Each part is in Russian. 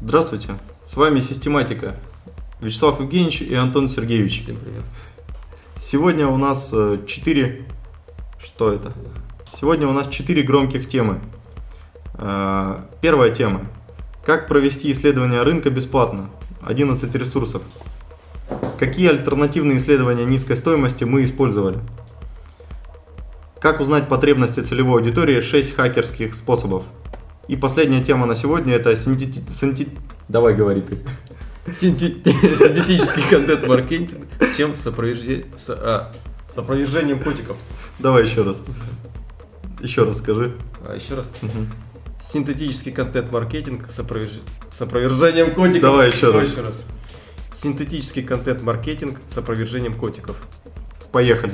Здравствуйте, с вами Систематика. Вячеслав Евгеньевич и Антон Сергеевич. Всем привет. Сегодня у нас э, четыре... Что это? Сегодня у нас четыре громких темы. Э, Первая тема. Как провести исследование рынка бесплатно? 11 ресурсов. Какие альтернативные исследования низкой стоимости мы использовали? Как узнать потребности целевой аудитории? 6 хакерских способов. И последняя тема на сегодня это синтети... синтет- Давай говори ты. Синте- Синтетический контент-маркетинг, чем с с, а, с опровержением котиков. Давай еще раз. Еще раз скажи. А, еще раз. Синтетический контент-маркетинг с, опроверж- с опровержением котиков. Давай еще Давай раз. еще раз. Синтетический контент-маркетинг с опровержением котиков. Поехали.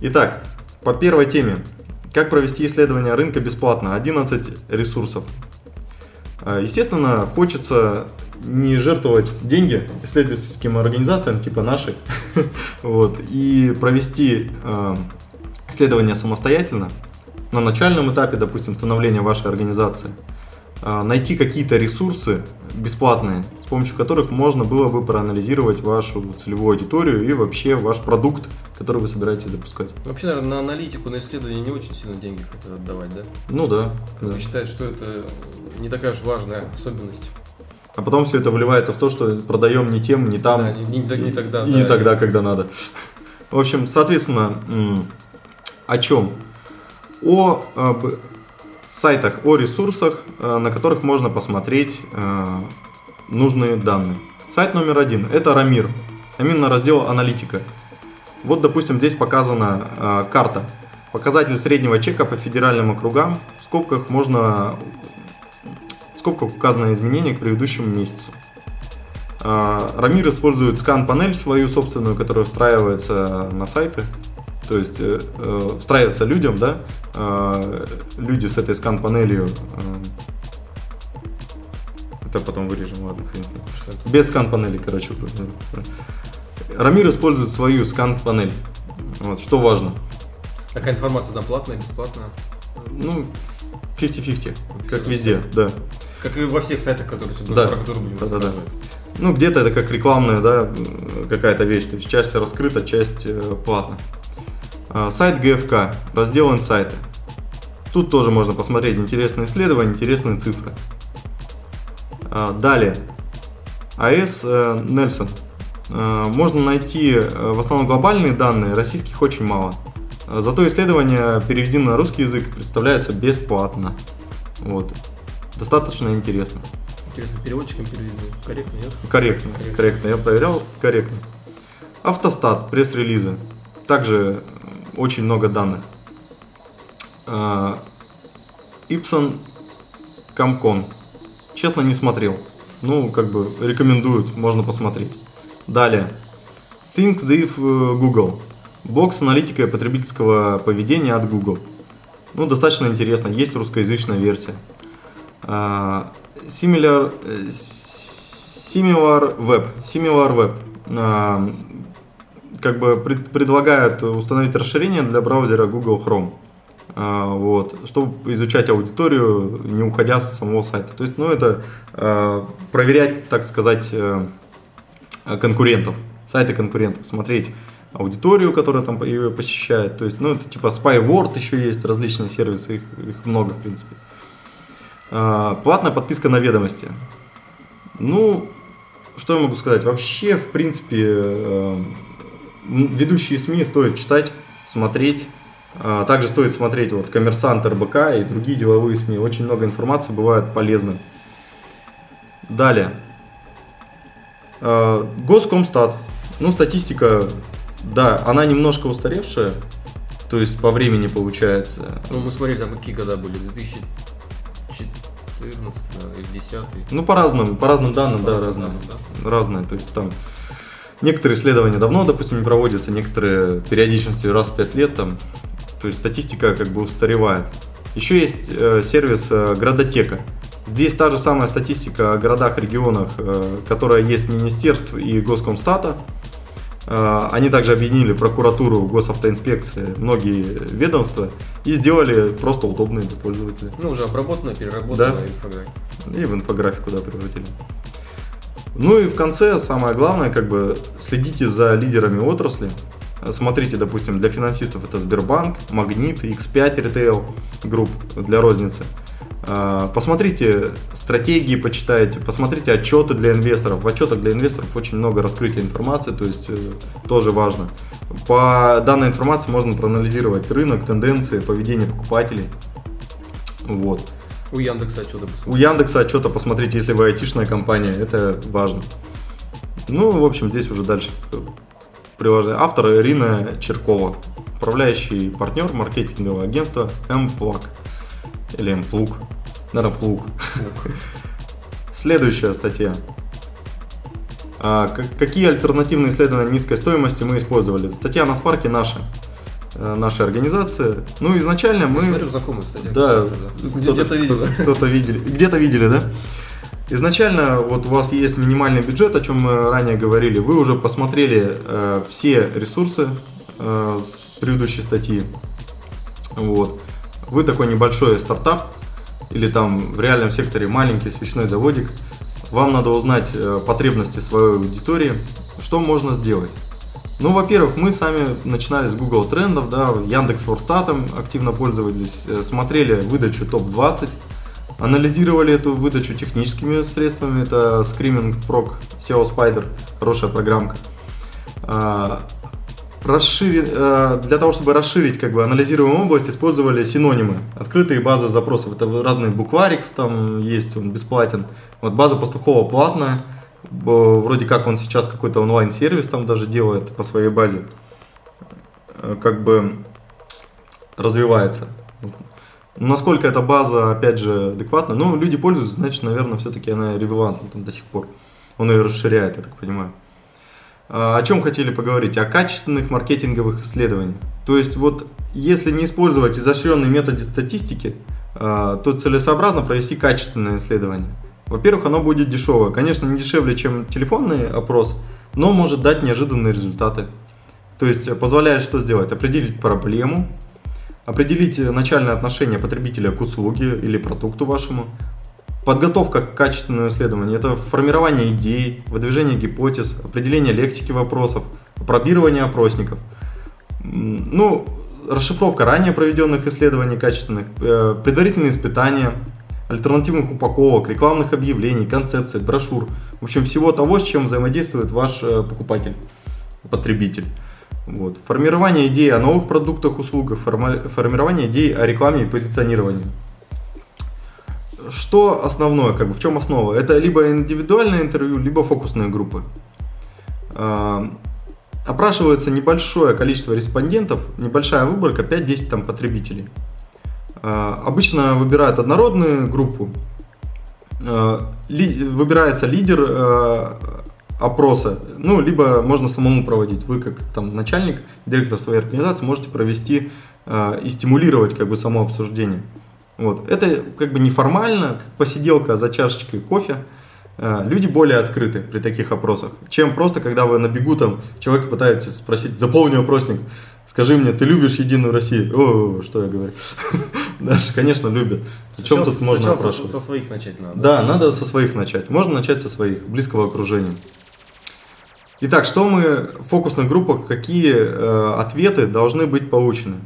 Итак, по первой теме. Как провести исследование рынка бесплатно? 11 ресурсов. А, Естественно, хочется не жертвовать деньги исследовательским организациям типа нашей вот, и провести э, исследование самостоятельно на начальном этапе, допустим, становления вашей организации, а, найти какие-то ресурсы бесплатные, с помощью которых можно было бы проанализировать вашу целевую аудиторию и вообще ваш продукт, который вы собираетесь запускать. Вообще, наверное, на аналитику, на исследование не очень сильно деньги хотят отдавать, да? Ну да. Как да. бы считают, что это не такая уж важная особенность. А потом все это вливается в то, что продаем не тем, не там. Да, не- не не тогда, И да. не тогда, когда надо. В общем, соответственно, о чем? О сайтах, о ресурсах, э, на которых можно посмотреть э, нужные данные. Сайт номер один – это Рамир, именно раздел аналитика. Вот, допустим, здесь показана э, карта. Показатель среднего чека по федеральным округам. В скобках можно в скобках указано изменение к предыдущему месяцу. А, Рамир использует скан-панель свою собственную, которая встраивается на сайты. То есть э, э, встраивается людям, да, а, люди с этой скан-панелью. э, это потом вырежем, ладно, хрен с? Без скан-панели, короче. Рамир использует свою скан-панель. Вот, что важно. Такая информация там платная, бесплатная? Ну, 50-50, как везде, да. Как и во всех сайтах, которые, Да. про которые будем Да-да-да. рассказывать. Ну, где-то это как рекламная, да, какая-то вещь. То есть часть раскрыта, часть э, платна. А, Сайт GFK, раздел инсайты. Тут тоже можно посмотреть интересные исследования, интересные цифры. А, Далее. АС э, Нельсон. Э, Можно найти э, в основном глобальные данные, российских очень мало. Э, Зато исследования переведены на русский язык представляются бесплатно. Вот. Достаточно интересно. Интересно, переводчиком переведу. Корректно, нет? Корректно, Корректно. корректно. Я проверял, корректно. Автостат, пресс-релизы. Также э, очень много данных. А, Ipson Comcon. Честно, не смотрел. Ну, как бы рекомендуют, можно посмотреть. Далее. Think Div э, Google. Блок с аналитикой потребительского поведения от Google. Ну, достаточно интересно. Есть русскоязычная версия. А, Similar, э, Similar Web. Similar Web. Как бы пред- предлагает установить расширение для браузера Google Chrome. А, Вот, чтобы изучать аудиторию, не уходя с самого сайта. То есть, ну, это а, проверять, так сказать, э, конкурентов, сайты конкурентов, смотреть аудиторию, которая там ее посещает. То есть, ну, это типа Spyword еще есть, различные сервисы, их, их много, в принципе. А, Платная подписка на ведомости. Ну, что я могу сказать? Вообще, в принципе, э, ведущие СМИ стоит читать, смотреть. А, Также стоит смотреть вот Коммерсант, РБК и другие деловые СМИ. Очень много информации бывает полезной. Далее. А, Госкомстат. Ну, статистика, да, она немножко устаревшая. То есть по времени получается. Ну, мы смотрели, там какие года были, 2014, наверное, или 10 Ну, по разным, по разным данным, да, разные. Разные. То есть там некоторые исследования давно, допустим, не проводятся, некоторые периодичностью раз в 5 лет там. То есть статистика как бы устаревает. Еще есть э, сервис э, Градотека. Здесь та же самая статистика о городах, регионах, э, которая есть в министерств и Госкомстата. Э, Они также объединили прокуратуру, госавтоинспекции, многие ведомства и сделали просто удобные для пользователя. Ну, уже обработанная, переработанная Да. инфографика. И в инфографику, да, превратили. Ну и в конце самое главное, как бы следите за лидерами отрасли. Смотрите, допустим, для финансистов это Сбербанк, Магнит, X5 Retail групп для розницы. А, посмотрите стратегии, почитайте, посмотрите отчеты для инвесторов. В отчетах для инвесторов очень много раскрытия информации, то есть э, тоже важно. По данной информации можно проанализировать рынок, тенденции, поведение покупателей. Вот. У Яндекса отчета посмотрите. У Яндекса отчета посмотрите, если вы айтишная компания, это важно. Ну, в общем, здесь уже дальше приложение. Автор Ирина Черкова, управляющий партнер маркетингового агентства MPLUG. Или MPLUG. Наверное, Плуг. Следующая статья. А, какие альтернативные исследования низкой стоимости мы использовали? Статья на Спарке наша э, нашей организации. Ну, изначально мы... Я смотрю, знакомый, кстати. Да, где-то видели. Кто-то видели. Где-то видели, да? Изначально вот у вас есть минимальный бюджет, о чем мы ранее говорили. Вы уже посмотрели э, все ресурсы э, с предыдущей статьи. Вот. Вы такой небольшой стартап, или там в реальном секторе маленький свечной заводик, вам надо узнать э, потребности своей аудитории, что можно сделать. Ну, во-первых, мы сами начинали с Google трендов, да, Яндекс Ворстатом активно пользовались, э, смотрели выдачу топ-20, анализировали эту выдачу техническими средствами, это Screaming Frog, SEO Spider, хорошая программка. А, расширить, э, для того, чтобы расширить как бы анализируемую область, использовали синонимы, открытые базы запросов. Это разные букварикс там есть, он бесплатен. Вот база Пастухова платная, вроде как он сейчас какой-то онлайн-сервис там даже делает по своей базе. Э, как бы развивается. Насколько эта база, опять же, адекватна? Ну, люди пользуются, значит, наверное, все-таки она релевантна там до сих пор. Он ее расширяет, я так понимаю. А, о чем хотели поговорить? О качественных маркетинговых исследованиях. То есть вот если не использовать изощренные методы статистики, а, то целесообразно провести качественное исследование. Во-первых, оно будет дешевое. Конечно, не дешевле, чем телефонный опрос, но может дать неожиданные результаты. То есть позволяет что сделать? Определить проблему, определить начальное отношение потребителя к услуге или продукту вашему, Подготовка к качественному исследованию – это формирование идей, выдвижение гипотез, определение лексики вопросов, пробирование опросников. Ну, расшифровка ранее проведенных исследований качественных, э, предварительные испытания, альтернативных упаковок, рекламных объявлений, концепций, брошюр. В общем, всего того, с чем взаимодействует ваш э, покупатель, потребитель. Вот. Формирование идей о новых продуктах, услугах, формирование идей о рекламе и позиционировании что основное, как бы в чем основа? Это либо индивидуальное интервью, либо фокусные группы. А, опрашивается небольшое количество респондентов, небольшая выборка, 5-10 там потребителей. А, обычно выбирают однородную группу, а, выбирается лидер опроса, ну, либо можно самому проводить. Вы как там начальник, директор своей организации можете провести и стимулировать как бы само обсуждение. Вот. Это как бы неформально, как посиделка за чашечкой кофе. Э, люди более открыты при таких опросах, чем просто, когда вы на бегу там человек пытаетесь спросить, заполни опросник, скажи мне, ты любишь Единую Россию? О, что я говорю. Даже, конечно, любят. О чем тут можно опрашивать? Со своих начать надо. Да, надо со своих начать. Можно начать со своих, близкого окружения. Итак, что мы в фокусных группах, какие э, ответы должны быть получены?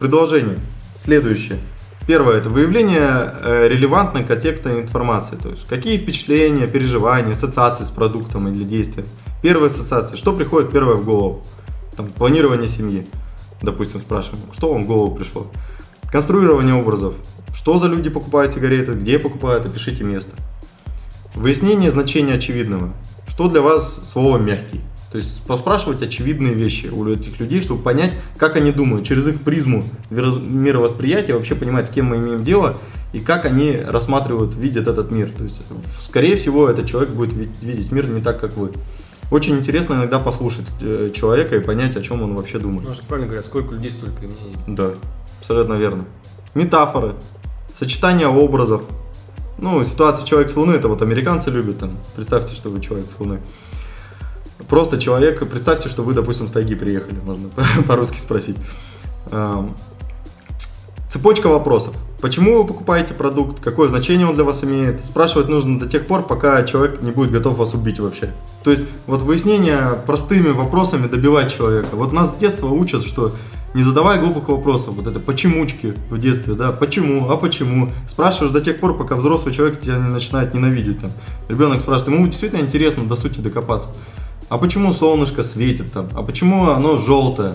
Предложение следующее. Первое – это выявление э, релевантной контекстной информации, то есть какие впечатления, переживания, ассоциации с продуктом или действием. Первая ассоциация, что приходит первое в голову? Там, планирование семьи, допустим, спрашиваем, что вам в голову пришло? Конструирование образов, что за люди покупают сигареты, где покупают, опишите место. Выяснение значения очевидного, что для вас слово «мягкий». То есть поспрашивать очевидные вещи у этих людей, чтобы понять, как они думают, через их призму мировосприятия вообще понимать, с кем мы имеем дело и как они рассматривают, видят этот мир. То есть, скорее всего, этот человек будет видеть мир не так, как вы. Очень интересно иногда послушать э, человека и понять, о чем он вообще думает. Ну, правильно говорят, сколько людей, столько и мнений. Да, абсолютно верно. Метафоры, сочетание образов. Ну, ситуация человек с Луны, это вот американцы любят там. Представьте, что вы человек с Луны. Просто человек, представьте, что вы, допустим, с тайги приехали, можно по-русски спросить. Цепочка вопросов. Почему вы покупаете продукт? Какое значение он для вас имеет? Спрашивать нужно до тех пор, пока человек не будет готов вас убить вообще. То есть вот выяснение простыми вопросами добивать человека. Вот нас с детства учат, что не задавай глупых вопросов. Вот это почемучки в детстве, да, почему, а почему. Спрашиваешь до тех пор, пока взрослый человек тебя не начинает ненавидеть. Там. Ребенок спрашивает, ему действительно интересно до сути докопаться. А почему солнышко светит там? А почему оно желтое?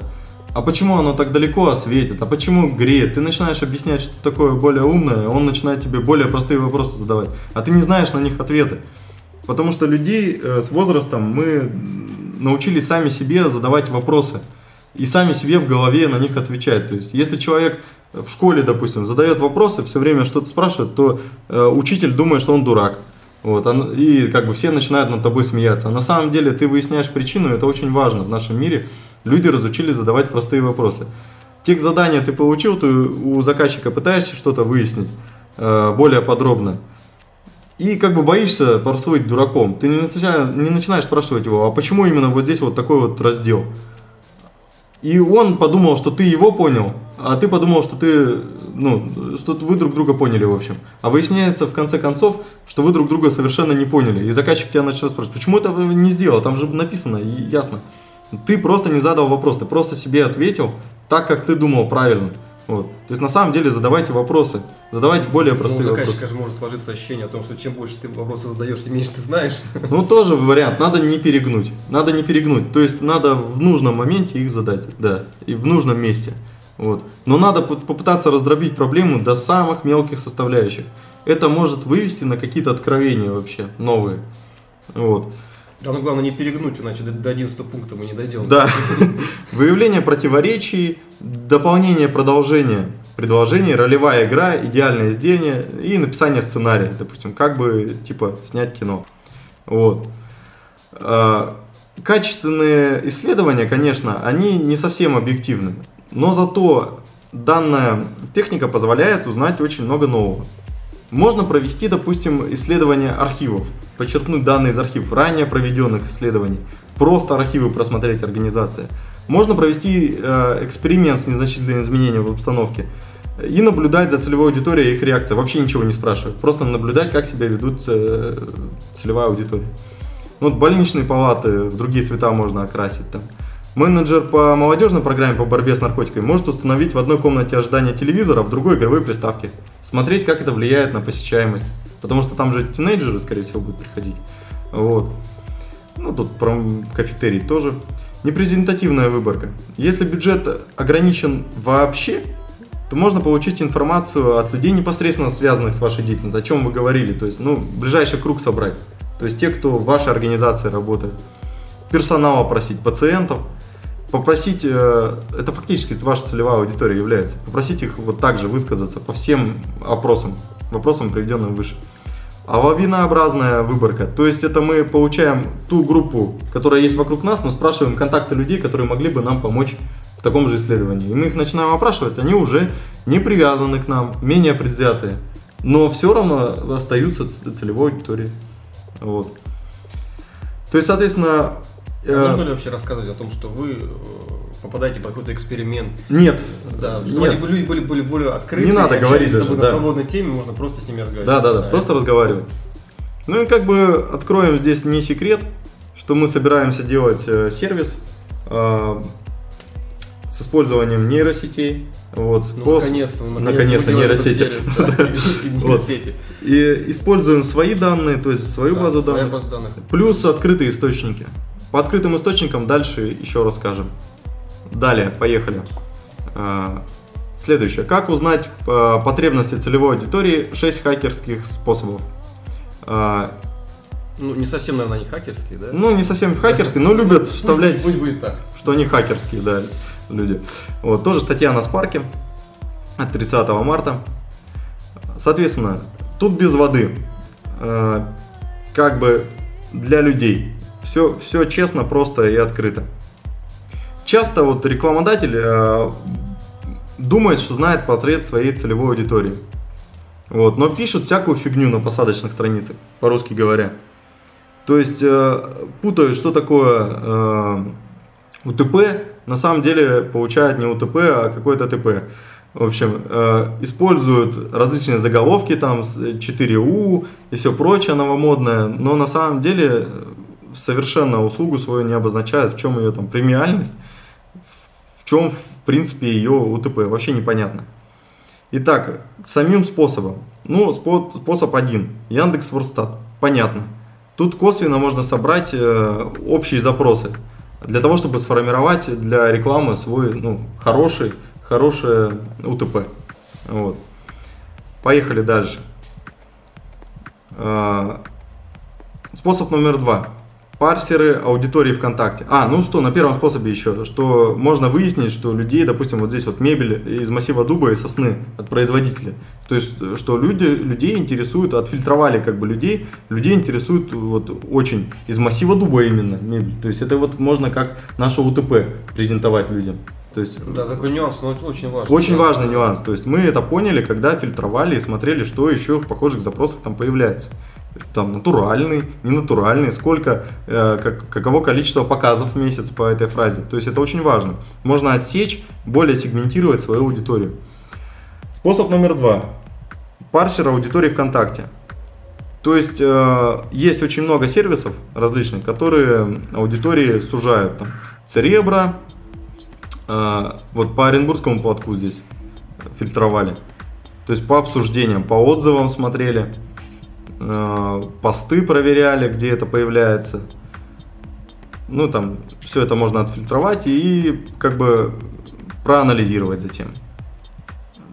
а почему оно так далеко осветит, а почему греет. Ты начинаешь объяснять что-то такое более умное, он начинает тебе более простые вопросы задавать, а ты не знаешь на них ответы. Потому что людей э, с возрастом мы научились сами себе задавать вопросы и сами себе в голове на них отвечать. То есть, если человек в школе, допустим, задает вопросы, все время что-то спрашивает, то э, учитель думает, что он дурак. Вот, и как бы все начинают над тобой смеяться. А на самом деле ты выясняешь причину, это очень важно в нашем мире. Люди разучились задавать простые вопросы. Текст задания ты получил, ты у заказчика пытаешься что-то выяснить э, более подробно. И как бы боишься прослыть дураком. Ты не начинаешь, не начинаешь спрашивать его, а почему именно вот здесь вот такой вот раздел? И он подумал, что ты его понял, а ты подумал, что ты, ну, что вы друг друга поняли, в общем. А выясняется в конце концов, что вы друг друга совершенно не поняли. И заказчик тебя начнет спрашивать, почему это не сделал? Там же написано, ясно. Ты просто не задал вопрос, ты просто себе ответил так, как ты думал правильно. Вот. То есть на самом деле задавайте вопросы, задавайте более простые ну, заказчика же может сложиться ощущение о том, что чем больше ты вопросов задаешь, тем меньше ты знаешь. Ну тоже вариант, надо не перегнуть, надо не перегнуть, то есть надо в нужном моменте их задать, да, и в нужном месте. Вот. Но надо попытаться раздробить проблему до самых мелких составляющих. Это может вывести на какие-то откровения вообще новые. Вот. Ну главное не перегнуть, иначе до, до 11 пункта мы не дойдем. Да. Выявление противоречий, дополнение продолжения предложений, ролевая игра, идеальное изделие и написание сценария, допустим, как бы типа снять кино. Вот. А, качественные исследования, конечно, они не совсем объективны, но зато данная техника позволяет узнать очень много нового. Можно провести, допустим, исследование архивов, подчеркнуть данные из архивов ранее проведенных исследований, просто архивы просмотреть организации. Можно провести э, эксперимент с незначительными изменениями в обстановке и наблюдать за целевой аудиторией и их реакцией, вообще ничего не спрашивать, просто наблюдать, как себя ведут э, целевая аудитория. Ну, вот больничные палаты в другие цвета можно окрасить там. Менеджер по молодежной программе по борьбе с наркотиками может установить в одной комнате ожидания телевизора, в другой игровые приставки смотреть, как это влияет на посещаемость. Потому что там же тинейджеры, скорее всего, будут приходить. Вот. Ну, тут про кафетерий тоже. Непрезентативная выборка. Если бюджет ограничен вообще, то можно получить информацию от людей, непосредственно связанных с вашей деятельностью, о чем вы говорили. То есть, ну, ближайший круг собрать. То есть те, кто в вашей организации работает. Персонал опросить, пациентов – попросить, э, это фактически ваша целевая аудитория является, попросить их вот так же высказаться по всем опросам, вопросам, приведенным выше. А лавинообразная выборка, то есть это мы получаем ту группу, которая есть вокруг нас, но спрашиваем контакты людей, которые могли бы нам помочь в таком же исследовании. И мы их начинаем опрашивать, они уже не привязаны к нам, менее предвзятые, но все равно остаются целевой аудиторией. Вот. То есть, соответственно, а можно ли вообще рассказывать о том, что вы э, попадаете под какой-то эксперимент? Нет. Да, чтобы Нет. люди были, были более открыты. Не надо говорить даже, да. на свободной теме, можно просто с ними разговаривать. Да, да, да, да просто разговаривать. Ну и как бы откроем здесь не секрет, что мы собираемся делать э, сервис э, с использованием нейросетей. Вот, ну, пос... наконец-то, наконец-то нейросети. И используем свои данные, то есть свою базу данных, плюс открытые источники. По открытым источникам дальше еще расскажем. Далее, поехали. А, следующее. Как узнать а, потребности целевой аудитории? 6 хакерских способов. А, ну, не совсем, наверное, они хакерские, да? Ну, не совсем хакерские, но любят вставлять, пусть будет так. что они хакерские, да, люди. Вот, тоже статья на Спарке от 30 марта. Соответственно, тут без воды. Как бы для людей. Все, все честно, просто и открыто. Часто вот рекламодатель э, думает, что знает портрет своей целевой аудитории. Вот, но пишут всякую фигню на посадочных страницах, по-русски говоря. То есть э, путают, что такое э, УТП, на самом деле получают не УТП, а какое-то ТП. В общем, э, используют различные заголовки, там, с- 4У и все прочее новомодное, но на самом деле э, совершенно услугу свою не обозначают, в чем ее там премиальность, в чем, в принципе, ее УТП, вообще непонятно. Итак, самим способом. Ну, спо- способ один. Яндекс Ворстат. Понятно. Тут косвенно можно собрать э, общие запросы для того, чтобы сформировать для рекламы свой ну, хороший, хорошее УТП. Вот. Поехали дальше. А, Способ номер два. Парсеры аудитории ВКонтакте. А, ну что, на первом способе еще, что можно выяснить, что людей, допустим, вот здесь вот мебель из массива дуба и сосны от производителя. То есть, э, что люди, людей интересуют, отфильтровали как бы людей, людей интересует вот очень из массива дуба именно мебель. То есть, это вот можно как наше УТП презентовать людям. То есть, Да, такой нюанс, но это очень важно. очень Да. важный нюанс. То есть мы это поняли, когда фильтровали и смотрели, что еще в похожих запросах там появляется. Там натуральный, ненатуральный, сколько, э, как, каково количество показов в месяц по этой фразе. То есть это очень важно. Можно отсечь, более сегментировать свою аудиторию. Способ номер два. Парсер аудитории ВКонтакте. То есть э, есть очень много сервисов различных, которые аудитории сужают. Там, Церебра, э, вот по Оренбургскому платку здесь фильтровали. То есть по обсуждениям, по отзывам смотрели, посты проверяли, где это появляется. Ну, там все это можно отфильтровать и как бы проанализировать затем.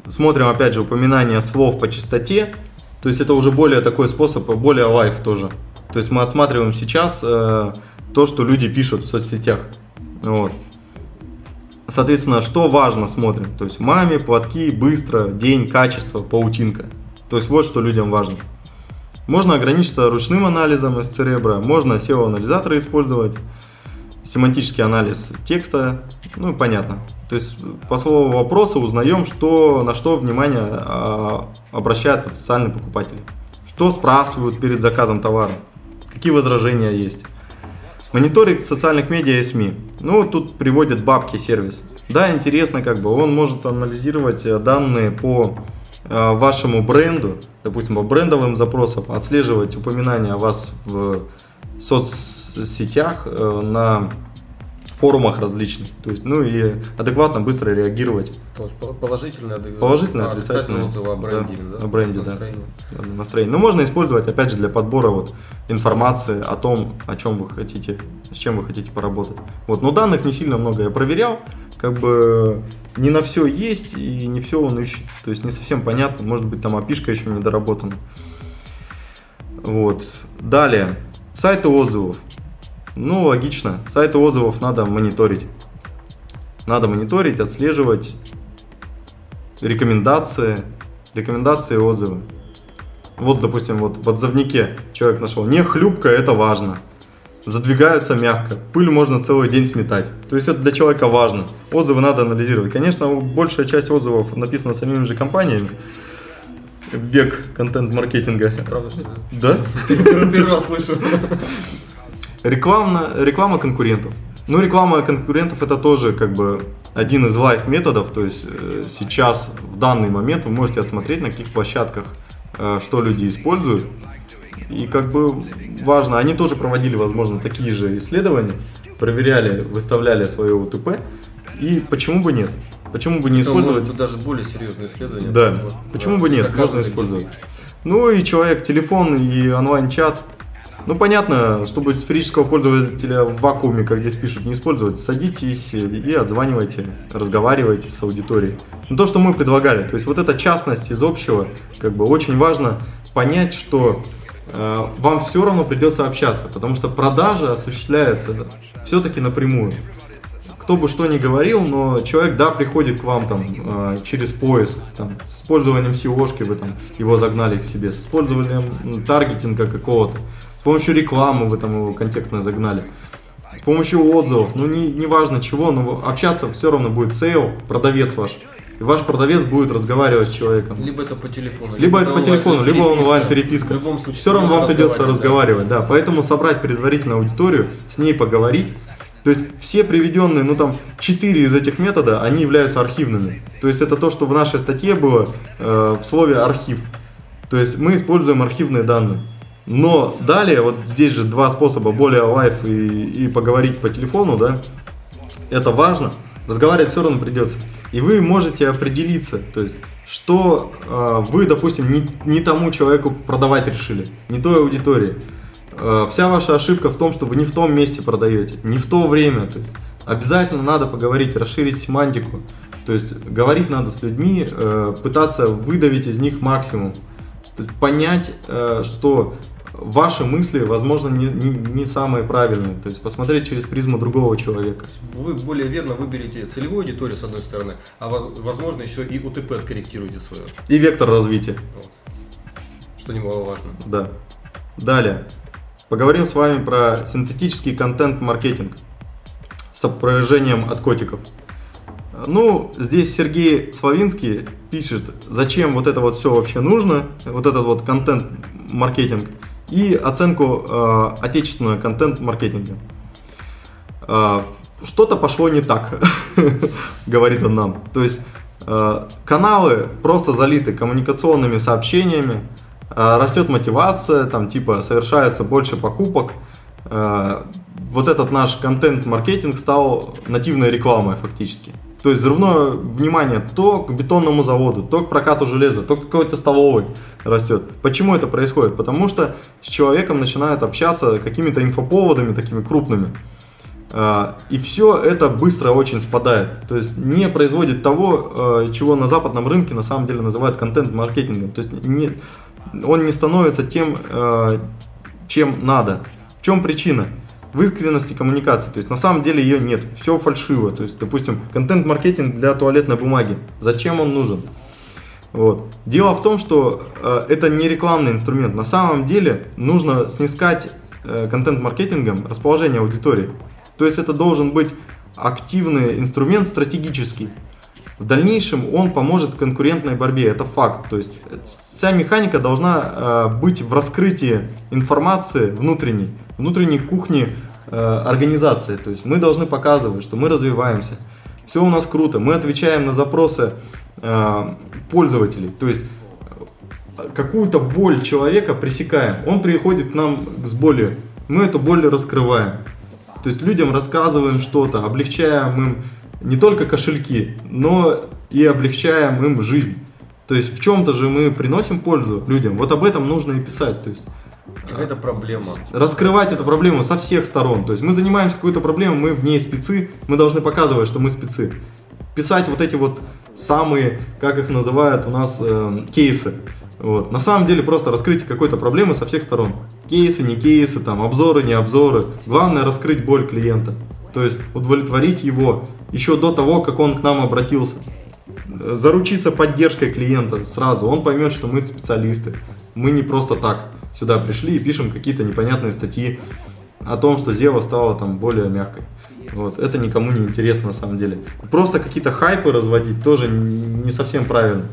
Смотрим опять же упоминание слов по частоте. То есть это уже более такой способ, более лайф тоже. То есть мы отсматриваем сейчас э, то, что люди пишут в соцсетях. Вот. Соответственно, что важно смотрим. То есть маме, платки, быстро, день, качество, паутинка. То есть вот что людям важно. Можно ограничиться ручным анализом из Церебра, можно SEO-анализаторы использовать, семантический анализ текста, ну понятно. То есть по слову вопроса узнаем, что, на что внимание а, обращают потенциальные покупатели. Что спрашивают перед заказом товара, какие возражения есть. Мониторинг социальных медиа и СМИ. Ну, тут приводит бабки сервис. Да, интересно, как бы он может анализировать э, данные по вашему бренду, допустим, по брендовым запросам, отслеживать упоминания о вас в соцсетях, э, на форумах различных. То есть, ну и адекватно, быстро реагировать Тоже пол- положительные, ады- Положительные, а, отзывы о бренде, Да, да? о бренде, да. настроением. на настроение. Ну, можно использовать, опять же, для подбора вот информации о том, о чем вы хотите, с чем вы хотите поработать. Вот, но данных не сильно много. Я проверял, как бы не на все есть и не все он ищет. То есть не совсем понятно, может быть там опишка еще не доработана. Вот. Далее. Сайты отзывов. Ну, логично. Сайты отзывов надо мониторить. Надо мониторить, отслеживать рекомендации, рекомендации и отзывы. Вот, допустим, вот в отзывнике человек нашел, не хлюпка, это важно. Задвигаются мягко, пыль можно целый день сметать. То есть это для человека важно. Отзывы надо анализировать. Конечно, большая часть отзывов написана самими же компаниями. Век контент-маркетинга. Правда, что ли? Да? Первый раз слышу. Рекламно, реклама конкурентов. Ну, реклама конкурентов это тоже как бы один из лайф методов. То есть э, сейчас, в данный момент, вы можете осмотреть, на каких площадках э, что люди используют. И как бы важно, они тоже проводили, возможно, такие же исследования, проверяли, выставляли свое УТП. И почему бы нет? Почему бы не может использовать? быть даже более серьезные исследования. Да, Вот, почему да, бы нет, можно использовать. Ну и человек, телефон и онлайн-чат. Ну понятно, чтобы сферического пользователя в вакууме, как здесь пишут, не использовать, садитесь и отзванивайте, разговаривайте с аудиторией. Ну то, что мы предлагали, то есть вот эта частность из общего, как бы очень важно понять, что э, вам все равно придется общаться, потому что продажа осуществляется все-таки напрямую кто бы что ни говорил, но человек, да, приходит к вам там э, через поиск, там, с использованием SEO-шки вы там его загнали к себе, с использованием таргетинга какого-то, с помощью рекламы вы там его контекстно загнали, с помощью отзывов, ну не, не важно чего, но общаться все равно будет sale, продавец ваш. И ваш продавец будет разговаривать с человеком. Либо это по телефону. Либо это по телефону, либо онлайн-переписка. В любом случае. Все равно вам придется разговаривать, да. разговаривать, да. Поэтому собрать предварительно аудиторию, с ней поговорить, То есть все приведенные, ну там, четыре из этих метода, они являются архивными. То есть это то, что в нашей статье было э, в слове архив. То есть мы используем архивные данные. Но далее, вот здесь же два способа, более лайф и, и поговорить по телефону, да, это важно. Разговаривать все равно придется. И вы можете определиться, то есть, что э, вы, допустим, не, не тому человеку продавать решили, не той аудитории. Э, вся ваша ошибка в том, что вы не в том месте продаете, не в то время. То есть, обязательно надо поговорить, расширить семантику. То есть говорить надо с людьми, э, пытаться выдавить из них максимум. Понять, э, что ваши мысли, возможно, не, не, не самые правильные. То есть посмотреть через призму другого человека. Вы более верно выберете целевую аудиторию, с одной стороны, а возможно еще и УТП откорректируете свое. И вектор развития. Что немаловажно. Да. Далее. Поговорим с вами про синтетический контент-маркетинг с опровержением от котиков. Ну, здесь Сергей Славинский пишет, зачем вот это вот все вообще нужно, вот этот вот контент-маркетинг и оценку э, отечественного контент-маркетинга. Э, что-то пошло не так, говорит он нам. То есть э, каналы просто залиты коммуникационными сообщениями, растет мотивация, там типа совершается больше покупок. Э, вот этот наш контент-маркетинг стал нативной рекламой фактически. То есть взрывное внимание то к бетонному заводу, то к прокату железа, то к какой-то столовой растет. Почему это происходит? Потому что с человеком начинают общаться какими-то инфоповодами такими крупными. А, и все это быстро очень спадает. То есть не производит того, чего на западном рынке на самом деле называют контент-маркетингом. То есть не, он не становится тем, а, чем надо. В чем причина? в искренности коммуникации. То есть на самом деле ее нет, все фальшиво. То есть, допустим, контент-маркетинг для туалетной бумаги. Зачем он нужен? Вот. Дело в том, что э, это не рекламный инструмент. На самом деле нужно снискать э, контент-маркетингом расположение аудитории. То есть это должен быть активный инструмент стратегический. В дальнейшем он поможет конкурентной борьбе, это факт. То есть вся механика должна э, быть в раскрытии информации внутренней, внутренней кухни э, организации. То есть мы должны показывать, что мы развиваемся, все у нас круто, мы отвечаем на запросы э, пользователей. То есть э, какую-то боль человека пресекаем. Он приходит к нам с болью, мы эту боль раскрываем. То есть людям рассказываем что-то, облегчаем им не только кошельки, но и облегчаем им жизнь. То есть в чем-то же мы приносим пользу людям. Вот об этом нужно и писать. То есть Какая-то проблема. Раскрывать эту проблему со всех сторон. То есть мы занимаемся какой-то проблемой, мы в ней спецы, мы должны показывать, что мы спецы. Писать вот эти вот самые, как их называют у нас, э, кейсы. Вот. На самом деле просто раскрытие какой-то проблемы со всех сторон. Кейсы, не кейсы, там, обзоры, не обзоры. Главное раскрыть боль клиента. То есть удовлетворить его еще до того, как он к нам обратился заручиться поддержкой клиента сразу. Он поймет, что мы специалисты. Мы не просто так сюда пришли и пишем какие-то непонятные статьи о том, что Зева стала там более мягкой. Вот. Это никому не интересно на самом деле. Просто какие-то хайпы разводить тоже не совсем правильно.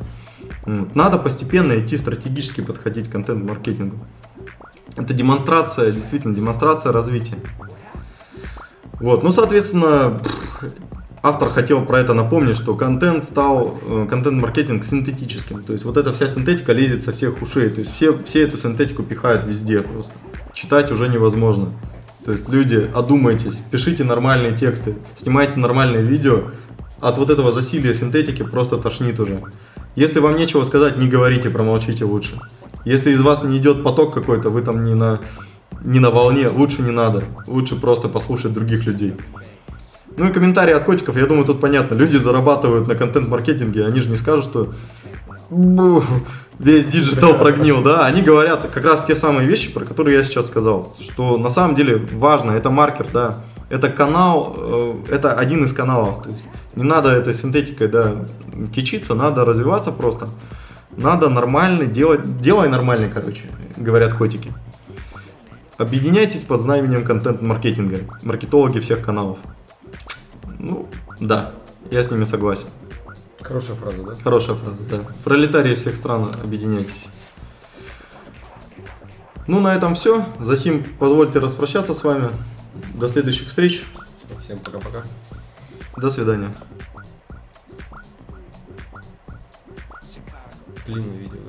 Надо постепенно идти стратегически подходить к контент-маркетингу. Это демонстрация, действительно, демонстрация развития. Вот, ну, соответственно, автор хотел про это напомнить, что контент стал, э, контент-маркетинг синтетическим. То есть вот эта вся синтетика лезет со всех ушей. То есть все, все эту синтетику пихают везде просто. Читать уже невозможно. То есть люди, одумайтесь, пишите нормальные тексты, снимайте нормальные видео. От вот этого засилия синтетики просто тошнит уже. Если вам нечего сказать, не говорите, промолчите лучше. Если из вас не идет поток какой-то, вы там не на, не на волне, лучше не надо. Лучше просто послушать других людей. Ну и комментарии от котиков, я думаю, тут понятно. Люди зарабатывают на контент-маркетинге, они же не скажут, что весь digital прогнил, да, они говорят как раз те самые вещи, про которые я сейчас сказал, что на самом деле важно, это маркер, да, это канал, э, это один из каналов, то есть не надо этой синтетикой, да, кичиться, надо развиваться просто, надо нормально делать, делай нормально, короче, говорят котики. Объединяйтесь под знаменем контент-маркетинга, маркетологи всех каналов. Ну, да, я с ними согласен. Хорошая фраза, да? Хорошая фраза, да. Пролетарии всех стран, объединяйтесь. Ну, на этом все. Засим, позвольте распрощаться с вами. До следующих встреч. Всем пока-пока. До свидания. Длинный видео.